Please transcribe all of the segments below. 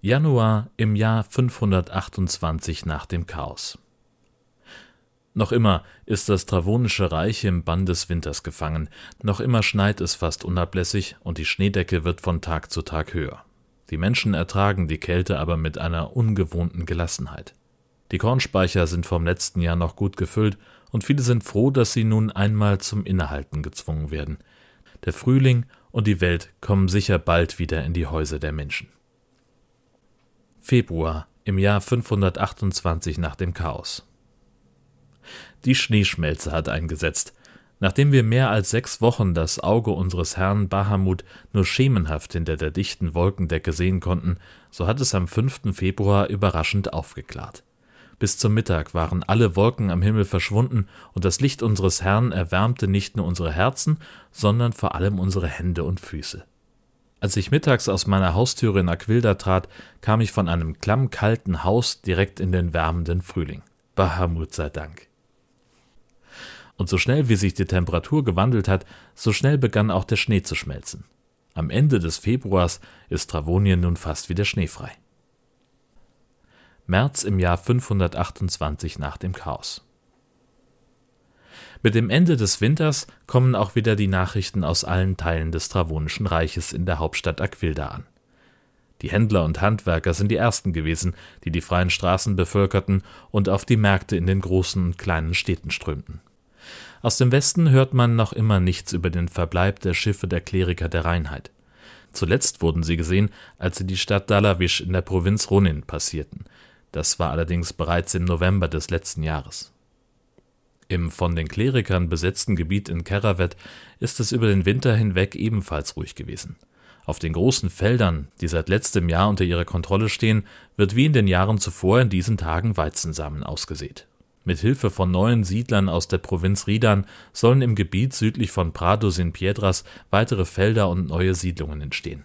Januar im Jahr 528 nach dem Chaos. Noch immer ist das Travonische Reich im Bann des Winters gefangen, noch immer schneit es fast unablässig und die Schneedecke wird von Tag zu Tag höher. Die Menschen ertragen die Kälte aber mit einer ungewohnten Gelassenheit. Die Kornspeicher sind vom letzten Jahr noch gut gefüllt und viele sind froh, dass sie nun einmal zum Innehalten gezwungen werden. Der Frühling und die Welt kommen sicher bald wieder in die Häuser der Menschen. Februar im Jahr 528 nach dem Chaos. Die Schneeschmelze hat eingesetzt. Nachdem wir mehr als sechs Wochen das Auge unseres Herrn Bahamut nur schemenhaft hinter der dichten Wolkendecke sehen konnten, so hat es am 5. Februar überraschend aufgeklärt. Bis zum Mittag waren alle Wolken am Himmel verschwunden und das Licht unseres Herrn erwärmte nicht nur unsere Herzen, sondern vor allem unsere Hände und Füße. Als ich mittags aus meiner Haustüre in Aquilda trat, kam ich von einem klammkalten Haus direkt in den wärmenden Frühling. Bahamut sei Dank. Und so schnell wie sich die Temperatur gewandelt hat, so schnell begann auch der Schnee zu schmelzen. Am Ende des Februars ist Travonien nun fast wieder schneefrei. März im Jahr 528 nach dem Chaos. Mit dem Ende des Winters kommen auch wieder die Nachrichten aus allen Teilen des Travonischen Reiches in der Hauptstadt Aquilda an. Die Händler und Handwerker sind die ersten gewesen, die die freien Straßen bevölkerten und auf die Märkte in den großen und kleinen Städten strömten. Aus dem Westen hört man noch immer nichts über den Verbleib der Schiffe der Kleriker der Reinheit. Zuletzt wurden sie gesehen, als sie die Stadt Dalawisch in der Provinz Ronin passierten. Das war allerdings bereits im November des letzten Jahres. Im von den Klerikern besetzten Gebiet in Keravet ist es über den Winter hinweg ebenfalls ruhig gewesen. Auf den großen Feldern, die seit letztem Jahr unter ihrer Kontrolle stehen, wird wie in den Jahren zuvor in diesen Tagen Weizensamen ausgesät. Mit Hilfe von neuen Siedlern aus der Provinz Ridan sollen im Gebiet südlich von Prados in Piedras weitere Felder und neue Siedlungen entstehen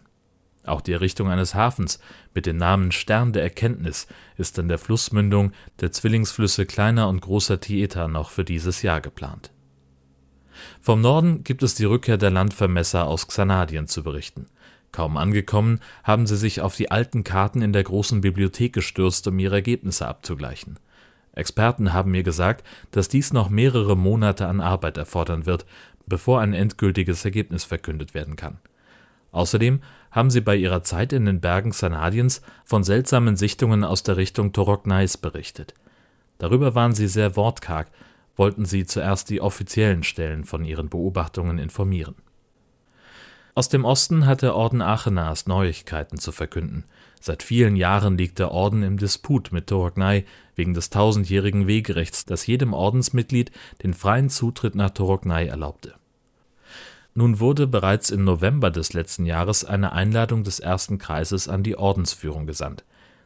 auch die Errichtung eines Hafens mit dem Namen Stern der Erkenntnis ist an der Flussmündung der Zwillingsflüsse Kleiner und Großer Tieta noch für dieses Jahr geplant. Vom Norden gibt es die Rückkehr der Landvermesser aus Xanadien zu berichten. Kaum angekommen, haben sie sich auf die alten Karten in der großen Bibliothek gestürzt, um ihre Ergebnisse abzugleichen. Experten haben mir gesagt, dass dies noch mehrere Monate an Arbeit erfordern wird, bevor ein endgültiges Ergebnis verkündet werden kann. Außerdem haben sie bei ihrer Zeit in den Bergen Sanadiens von seltsamen Sichtungen aus der Richtung Toroknais berichtet. Darüber waren sie sehr wortkarg, wollten sie zuerst die offiziellen Stellen von ihren Beobachtungen informieren. Aus dem Osten hat der Orden Aachenas Neuigkeiten zu verkünden. Seit vielen Jahren liegt der Orden im Disput mit Toroknai wegen des tausendjährigen Wegerechts, das jedem Ordensmitglied den freien Zutritt nach Toroknai erlaubte. Nun wurde bereits im November des letzten Jahres eine Einladung des ersten Kreises an die Ordensführung gesandt.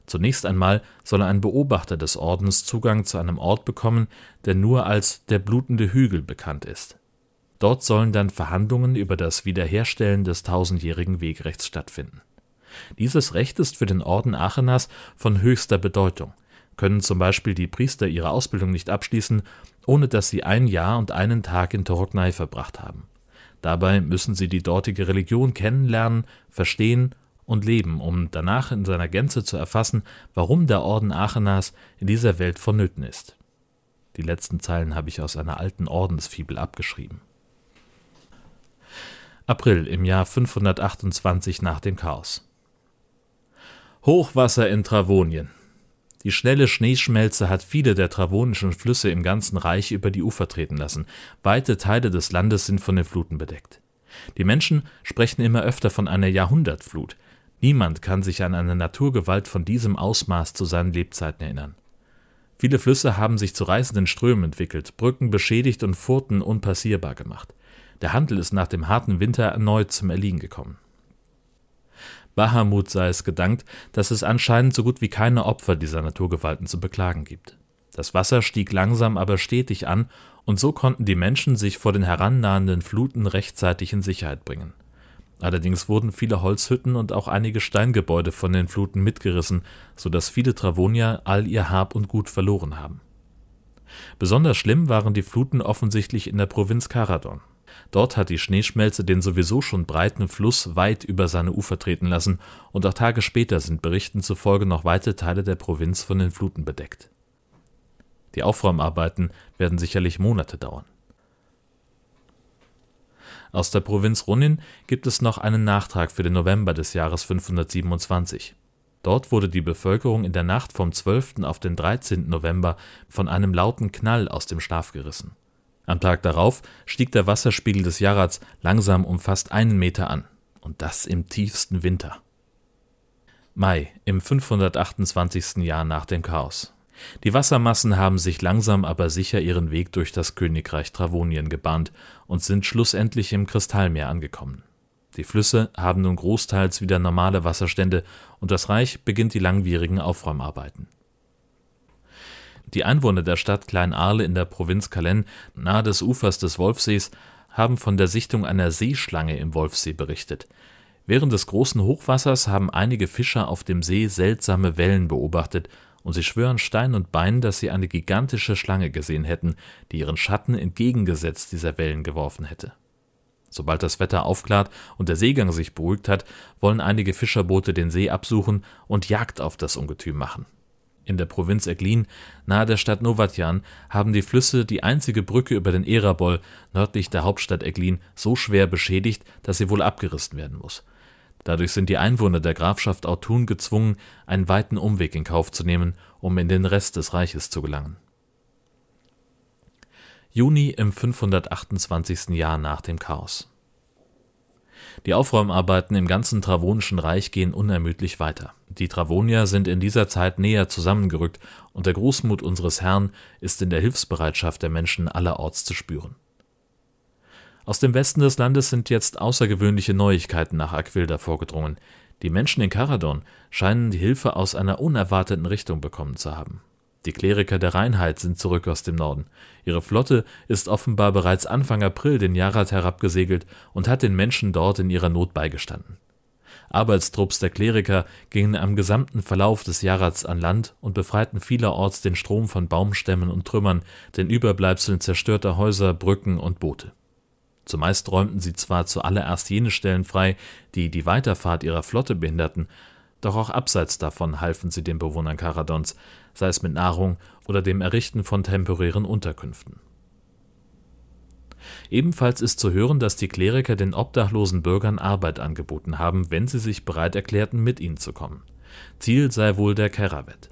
Zunächst einmal soll ein Beobachter des Ordens Zugang zu einem Ort bekommen, der nur als der blutende Hügel bekannt ist. Dort sollen dann Verhandlungen über das Wiederherstellen des tausendjährigen Wegrechts stattfinden. Dieses Recht ist für den Orden Aachenas von höchster Bedeutung. Können zum Beispiel die Priester ihre Ausbildung nicht abschließen, ohne dass sie ein Jahr und einen Tag in Toroknai verbracht haben. Dabei müssen sie die dortige Religion kennenlernen, verstehen und leben, um danach in seiner Gänze zu erfassen, warum der Orden Aachenas in dieser Welt vonnöten ist. Die letzten Zeilen habe ich aus einer alten Ordensfibel abgeschrieben. April im Jahr 528 nach dem Chaos. Hochwasser in Travonien. Die schnelle Schneeschmelze hat viele der travonischen Flüsse im ganzen Reich über die Ufer treten lassen. Weite Teile des Landes sind von den Fluten bedeckt. Die Menschen sprechen immer öfter von einer Jahrhundertflut. Niemand kann sich an eine Naturgewalt von diesem Ausmaß zu seinen Lebzeiten erinnern. Viele Flüsse haben sich zu reißenden Strömen entwickelt, Brücken beschädigt und Furten unpassierbar gemacht. Der Handel ist nach dem harten Winter erneut zum Erliegen gekommen. Bahamut sei es gedankt, dass es anscheinend so gut wie keine Opfer dieser Naturgewalten zu beklagen gibt. Das Wasser stieg langsam aber stetig an, und so konnten die Menschen sich vor den herannahenden Fluten rechtzeitig in Sicherheit bringen. Allerdings wurden viele Holzhütten und auch einige Steingebäude von den Fluten mitgerissen, so dass viele Travonier all ihr Hab und Gut verloren haben. Besonders schlimm waren die Fluten offensichtlich in der Provinz Karadon. Dort hat die Schneeschmelze den sowieso schon breiten Fluss weit über seine Ufer treten lassen, und auch Tage später sind Berichten zufolge noch weite Teile der Provinz von den Fluten bedeckt. Die Aufräumarbeiten werden sicherlich Monate dauern. Aus der Provinz Runnin gibt es noch einen Nachtrag für den November des Jahres 527. Dort wurde die Bevölkerung in der Nacht vom 12. auf den 13. November von einem lauten Knall aus dem Schlaf gerissen. Am Tag darauf stieg der Wasserspiegel des Jarats langsam um fast einen Meter an. Und das im tiefsten Winter. Mai, im 528. Jahr nach dem Chaos. Die Wassermassen haben sich langsam aber sicher ihren Weg durch das Königreich Travonien gebahnt und sind schlussendlich im Kristallmeer angekommen. Die Flüsse haben nun großteils wieder normale Wasserstände und das Reich beginnt die langwierigen Aufräumarbeiten. Die Einwohner der Stadt Klein-Arle in der Provinz Calais nahe des Ufers des Wolfsees haben von der Sichtung einer Seeschlange im Wolfsee berichtet. Während des großen Hochwassers haben einige Fischer auf dem See seltsame Wellen beobachtet und sie schwören Stein und Bein, dass sie eine gigantische Schlange gesehen hätten, die ihren Schatten entgegengesetzt dieser Wellen geworfen hätte. Sobald das Wetter aufklart und der Seegang sich beruhigt hat, wollen einige Fischerboote den See absuchen und Jagd auf das Ungetüm machen. In der Provinz Eglin, nahe der Stadt Novatjan, haben die Flüsse die einzige Brücke über den Erabol nördlich der Hauptstadt Eglin so schwer beschädigt, dass sie wohl abgerissen werden muss. Dadurch sind die Einwohner der Grafschaft Autun gezwungen, einen weiten Umweg in Kauf zu nehmen, um in den Rest des Reiches zu gelangen. Juni im 528. Jahr nach dem Chaos. Die Aufräumarbeiten im ganzen Travonischen Reich gehen unermüdlich weiter. Die Travonier sind in dieser Zeit näher zusammengerückt und der Großmut unseres Herrn ist in der Hilfsbereitschaft der Menschen allerorts zu spüren. Aus dem Westen des Landes sind jetzt außergewöhnliche Neuigkeiten nach Aquilda vorgedrungen. Die Menschen in Caradon scheinen die Hilfe aus einer unerwarteten Richtung bekommen zu haben. Die Kleriker der Reinheit sind zurück aus dem Norden. Ihre Flotte ist offenbar bereits Anfang April den Jarat herabgesegelt und hat den Menschen dort in ihrer Not beigestanden. Arbeitstrupps der Kleriker gingen am gesamten Verlauf des Jarats an Land und befreiten vielerorts den Strom von Baumstämmen und Trümmern, den Überbleibseln zerstörter Häuser, Brücken und Boote. Zumeist räumten sie zwar zuallererst jene Stellen frei, die die Weiterfahrt ihrer Flotte behinderten, doch auch abseits davon halfen sie den Bewohnern Karadons, sei es mit Nahrung oder dem Errichten von temporären Unterkünften. Ebenfalls ist zu hören, dass die Kleriker den obdachlosen Bürgern Arbeit angeboten haben, wenn sie sich bereit erklärten, mit ihnen zu kommen. Ziel sei wohl der Keravet.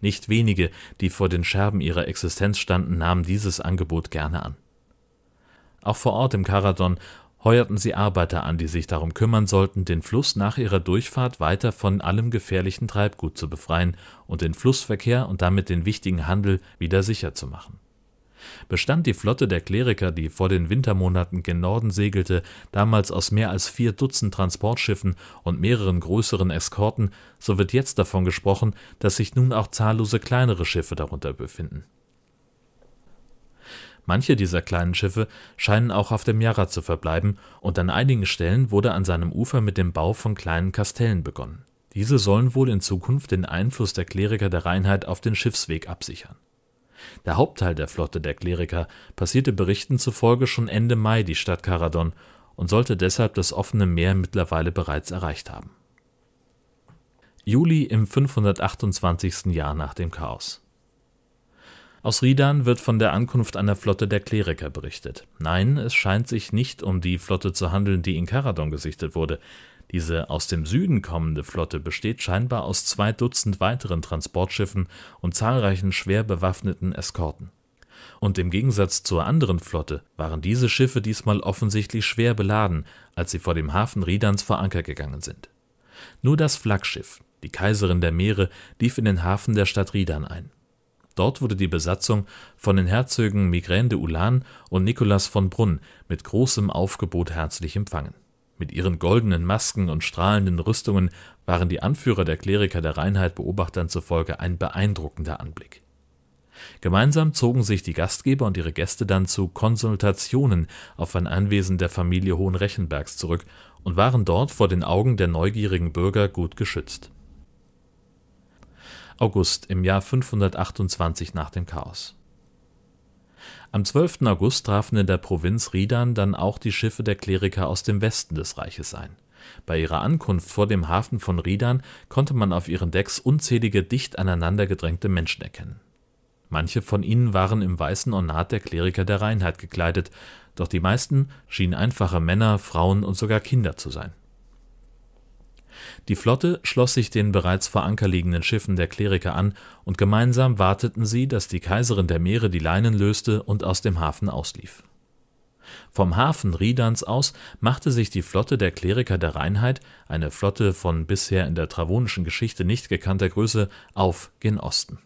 Nicht wenige, die vor den Scherben ihrer Existenz standen, nahmen dieses Angebot gerne an. Auch vor Ort im Karadon heuerten sie Arbeiter an, die sich darum kümmern sollten, den Fluss nach ihrer Durchfahrt weiter von allem gefährlichen Treibgut zu befreien und den Flussverkehr und damit den wichtigen Handel wieder sicher zu machen. Bestand die Flotte der Kleriker, die vor den Wintermonaten gen Norden segelte, damals aus mehr als vier Dutzend Transportschiffen und mehreren größeren Eskorten, so wird jetzt davon gesprochen, dass sich nun auch zahllose kleinere Schiffe darunter befinden Manche dieser kleinen Schiffe scheinen auch auf dem Jarra zu verbleiben, und an einigen Stellen wurde an seinem Ufer mit dem Bau von kleinen Kastellen begonnen. Diese sollen wohl in Zukunft den Einfluss der Kleriker der Reinheit auf den Schiffsweg absichern. Der Hauptteil der Flotte der Kleriker passierte Berichten zufolge schon Ende Mai die Stadt Caradon und sollte deshalb das offene Meer mittlerweile bereits erreicht haben. Juli im 528. Jahr nach dem Chaos. Aus Ridan wird von der Ankunft einer Flotte der Kleriker berichtet. Nein, es scheint sich nicht um die Flotte zu handeln, die in Karadon gesichtet wurde. Diese aus dem Süden kommende Flotte besteht scheinbar aus zwei Dutzend weiteren Transportschiffen und zahlreichen schwer bewaffneten Eskorten. Und im Gegensatz zur anderen Flotte waren diese Schiffe diesmal offensichtlich schwer beladen, als sie vor dem Hafen Ridans vor Anker gegangen sind. Nur das Flaggschiff, die Kaiserin der Meere, lief in den Hafen der Stadt Ridan ein. Dort wurde die Besatzung von den Herzögen Migraine de Ulan und Nicolas von Brunn mit großem Aufgebot herzlich empfangen. Mit ihren goldenen Masken und strahlenden Rüstungen waren die Anführer der Kleriker der Reinheit Beobachtern zufolge ein beeindruckender Anblick. Gemeinsam zogen sich die Gastgeber und ihre Gäste dann zu Konsultationen auf ein Anwesen der Familie Hohenrechenbergs zurück und waren dort vor den Augen der neugierigen Bürger gut geschützt August im Jahr 528 nach dem Chaos. Am 12. August trafen in der Provinz Ridan dann auch die Schiffe der Kleriker aus dem Westen des Reiches ein. Bei ihrer Ankunft vor dem Hafen von Ridan konnte man auf ihren Decks unzählige dicht aneinander gedrängte Menschen erkennen. Manche von ihnen waren im weißen Ornat der Kleriker der Reinheit gekleidet, doch die meisten schienen einfache Männer, Frauen und sogar Kinder zu sein. Die Flotte schloss sich den bereits vor Anker liegenden Schiffen der Kleriker an, und gemeinsam warteten sie, dass die Kaiserin der Meere die Leinen löste und aus dem Hafen auslief. Vom Hafen Ridans aus machte sich die Flotte der Kleriker der Reinheit, eine Flotte von bisher in der travonischen Geschichte nicht gekannter Größe, auf gen Osten.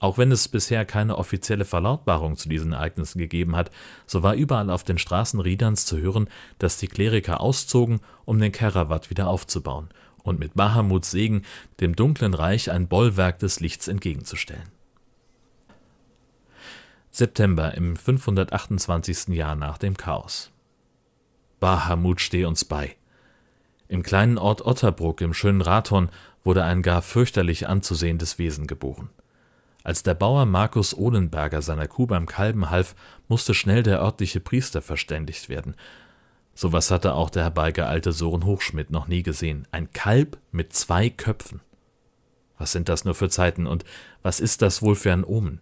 Auch wenn es bisher keine offizielle Verlautbarung zu diesen Ereignissen gegeben hat, so war überall auf den Straßen Ridans zu hören, dass die Kleriker auszogen, um den Kerawat wieder aufzubauen und mit Bahamuts Segen dem dunklen Reich ein Bollwerk des Lichts entgegenzustellen. September im 528. Jahr nach dem Chaos. Bahamut steh uns bei. Im kleinen Ort Otterbruck im schönen Rathon wurde ein gar fürchterlich anzusehendes Wesen geboren. Als der Bauer Markus Ohlenberger seiner Kuh beim Kalben half, musste schnell der örtliche Priester verständigt werden. So was hatte auch der herbeigeeilte Soren Hochschmidt noch nie gesehen. Ein Kalb mit zwei Köpfen. Was sind das nur für Zeiten und was ist das wohl für ein Omen?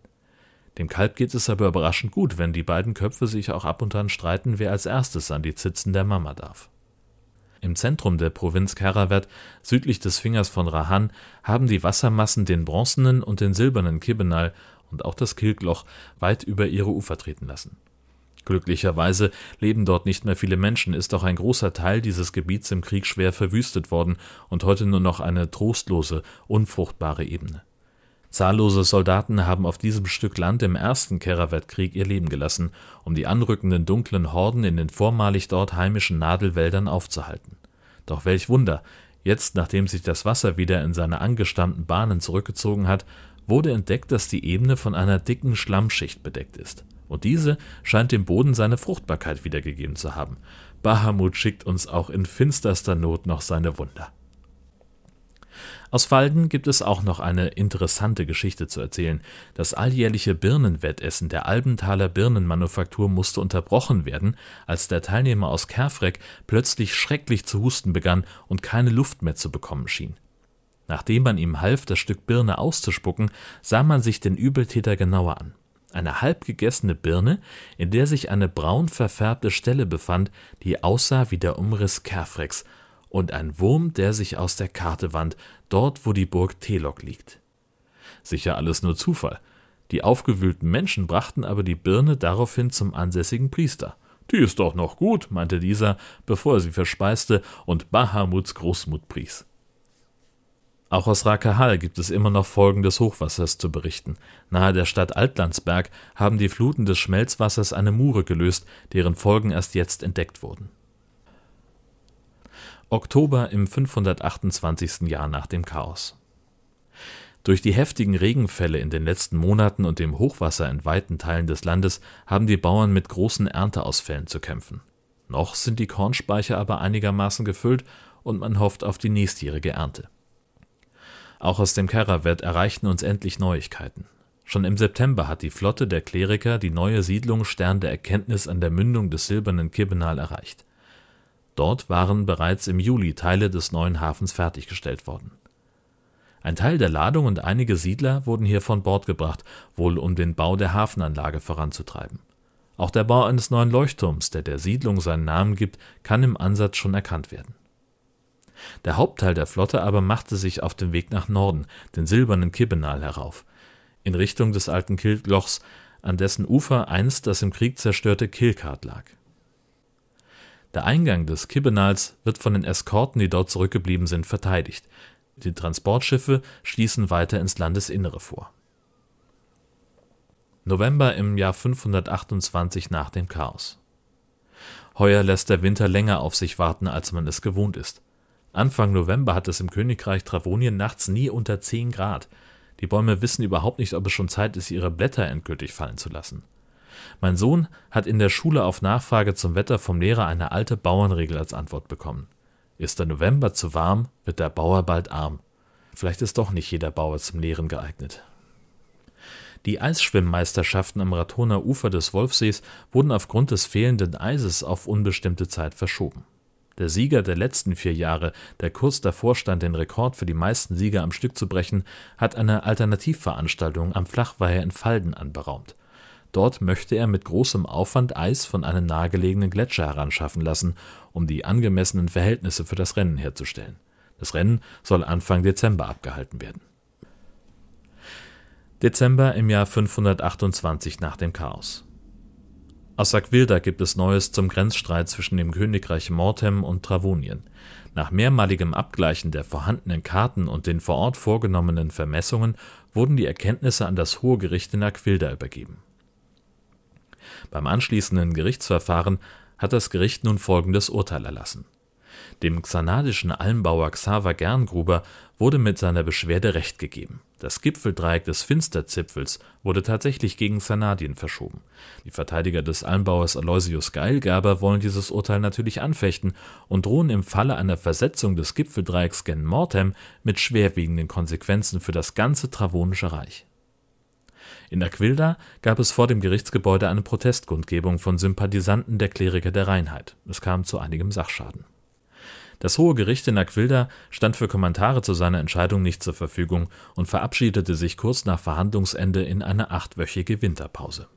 Dem Kalb geht es aber überraschend gut, wenn die beiden Köpfe sich auch ab und an streiten, wer als erstes an die Zitzen der Mama darf. Im Zentrum der Provinz Karavat, südlich des Fingers von Rahan, haben die Wassermassen den bronzenen und den silbernen Kibbenal und auch das Kilkloch weit über ihre Ufer treten lassen. Glücklicherweise leben dort nicht mehr viele Menschen, ist doch ein großer Teil dieses Gebiets im Krieg schwer verwüstet worden und heute nur noch eine trostlose, unfruchtbare Ebene. Zahllose Soldaten haben auf diesem Stück Land im ersten Keravet-Krieg ihr Leben gelassen, um die anrückenden dunklen Horden in den vormalig dort heimischen Nadelwäldern aufzuhalten. Doch welch Wunder! Jetzt, nachdem sich das Wasser wieder in seine angestammten Bahnen zurückgezogen hat, wurde entdeckt, dass die Ebene von einer dicken Schlammschicht bedeckt ist. Und diese scheint dem Boden seine Fruchtbarkeit wiedergegeben zu haben. Bahamut schickt uns auch in finsterster Not noch seine Wunder. Aus Falden gibt es auch noch eine interessante Geschichte zu erzählen. Das alljährliche Birnenwettessen der Albenthaler Birnenmanufaktur musste unterbrochen werden, als der Teilnehmer aus Kerfreck plötzlich schrecklich zu husten begann und keine Luft mehr zu bekommen schien. Nachdem man ihm half, das Stück Birne auszuspucken, sah man sich den Übeltäter genauer an. Eine halb gegessene Birne, in der sich eine braun verfärbte Stelle befand, die aussah wie der Umriss Kerfrecks und ein Wurm, der sich aus der Karte wand, dort wo die Burg Telok liegt. Sicher alles nur Zufall. Die aufgewühlten Menschen brachten aber die Birne daraufhin zum ansässigen Priester. Die ist doch noch gut, meinte dieser, bevor er sie verspeiste und Bahamuts Großmut pries. Auch aus Rakahal gibt es immer noch Folgen des Hochwassers zu berichten. Nahe der Stadt Altlandsberg haben die Fluten des Schmelzwassers eine Mure gelöst, deren Folgen erst jetzt entdeckt wurden. Oktober im 528. Jahr nach dem Chaos. Durch die heftigen Regenfälle in den letzten Monaten und dem Hochwasser in weiten Teilen des Landes haben die Bauern mit großen Ernteausfällen zu kämpfen. Noch sind die Kornspeicher aber einigermaßen gefüllt und man hofft auf die nächstjährige Ernte. Auch aus dem Kerawet erreichten uns endlich Neuigkeiten. Schon im September hat die Flotte der Kleriker die neue Siedlung Stern der Erkenntnis an der Mündung des silbernen Kibbenal erreicht. Dort waren bereits im Juli Teile des neuen Hafens fertiggestellt worden. Ein Teil der Ladung und einige Siedler wurden hier von Bord gebracht, wohl um den Bau der Hafenanlage voranzutreiben. Auch der Bau eines neuen Leuchtturms, der der Siedlung seinen Namen gibt, kann im Ansatz schon erkannt werden. Der Hauptteil der Flotte aber machte sich auf den Weg nach Norden, den silbernen Kibbenal herauf, in Richtung des alten Kiltlochs, an dessen Ufer einst das im Krieg zerstörte Kilkart lag. Der Eingang des Kibbenals wird von den Eskorten, die dort zurückgeblieben sind, verteidigt. Die Transportschiffe schließen weiter ins Landesinnere vor. November im Jahr 528 nach dem Chaos. Heuer lässt der Winter länger auf sich warten, als man es gewohnt ist. Anfang November hat es im Königreich Travonien nachts nie unter 10 Grad. Die Bäume wissen überhaupt nicht, ob es schon Zeit ist, ihre Blätter endgültig fallen zu lassen. Mein Sohn hat in der Schule auf Nachfrage zum Wetter vom Lehrer eine alte Bauernregel als Antwort bekommen. Ist der November zu warm, wird der Bauer bald arm. Vielleicht ist doch nicht jeder Bauer zum Lehren geeignet. Die Eisschwimmmeisterschaften am Ratoner Ufer des Wolfsees wurden aufgrund des fehlenden Eises auf unbestimmte Zeit verschoben. Der Sieger der letzten vier Jahre, der kurz davor stand, den Rekord für die meisten Siege am Stück zu brechen, hat eine Alternativveranstaltung am Flachweiher in Falden anberaumt. Dort möchte er mit großem Aufwand Eis von einem nahegelegenen Gletscher heranschaffen lassen, um die angemessenen Verhältnisse für das Rennen herzustellen. Das Rennen soll Anfang Dezember abgehalten werden. Dezember im Jahr 528 nach dem Chaos. Aus Sackvilda gibt es Neues zum Grenzstreit zwischen dem Königreich Mortem und Travonien. Nach mehrmaligem Abgleichen der vorhandenen Karten und den vor Ort vorgenommenen Vermessungen wurden die Erkenntnisse an das Hohe Gericht in Aquilda übergeben. Beim anschließenden Gerichtsverfahren hat das Gericht nun folgendes Urteil erlassen dem xanadischen Almbauer Xaver Gerngruber wurde mit seiner Beschwerde Recht gegeben. Das Gipfeldreieck des Finsterzipfels wurde tatsächlich gegen Xanadien verschoben. Die Verteidiger des Almbauers Aloysius Geilgerber wollen dieses Urteil natürlich anfechten und drohen im Falle einer Versetzung des Gipfeldreiecks gen Mortem mit schwerwiegenden Konsequenzen für das ganze Travonische Reich. In Aquilda gab es vor dem Gerichtsgebäude eine Protestkundgebung von Sympathisanten der Kleriker der Reinheit. Es kam zu einigem Sachschaden. Das Hohe Gericht in Aquilda stand für Kommentare zu seiner Entscheidung nicht zur Verfügung und verabschiedete sich kurz nach Verhandlungsende in eine achtwöchige Winterpause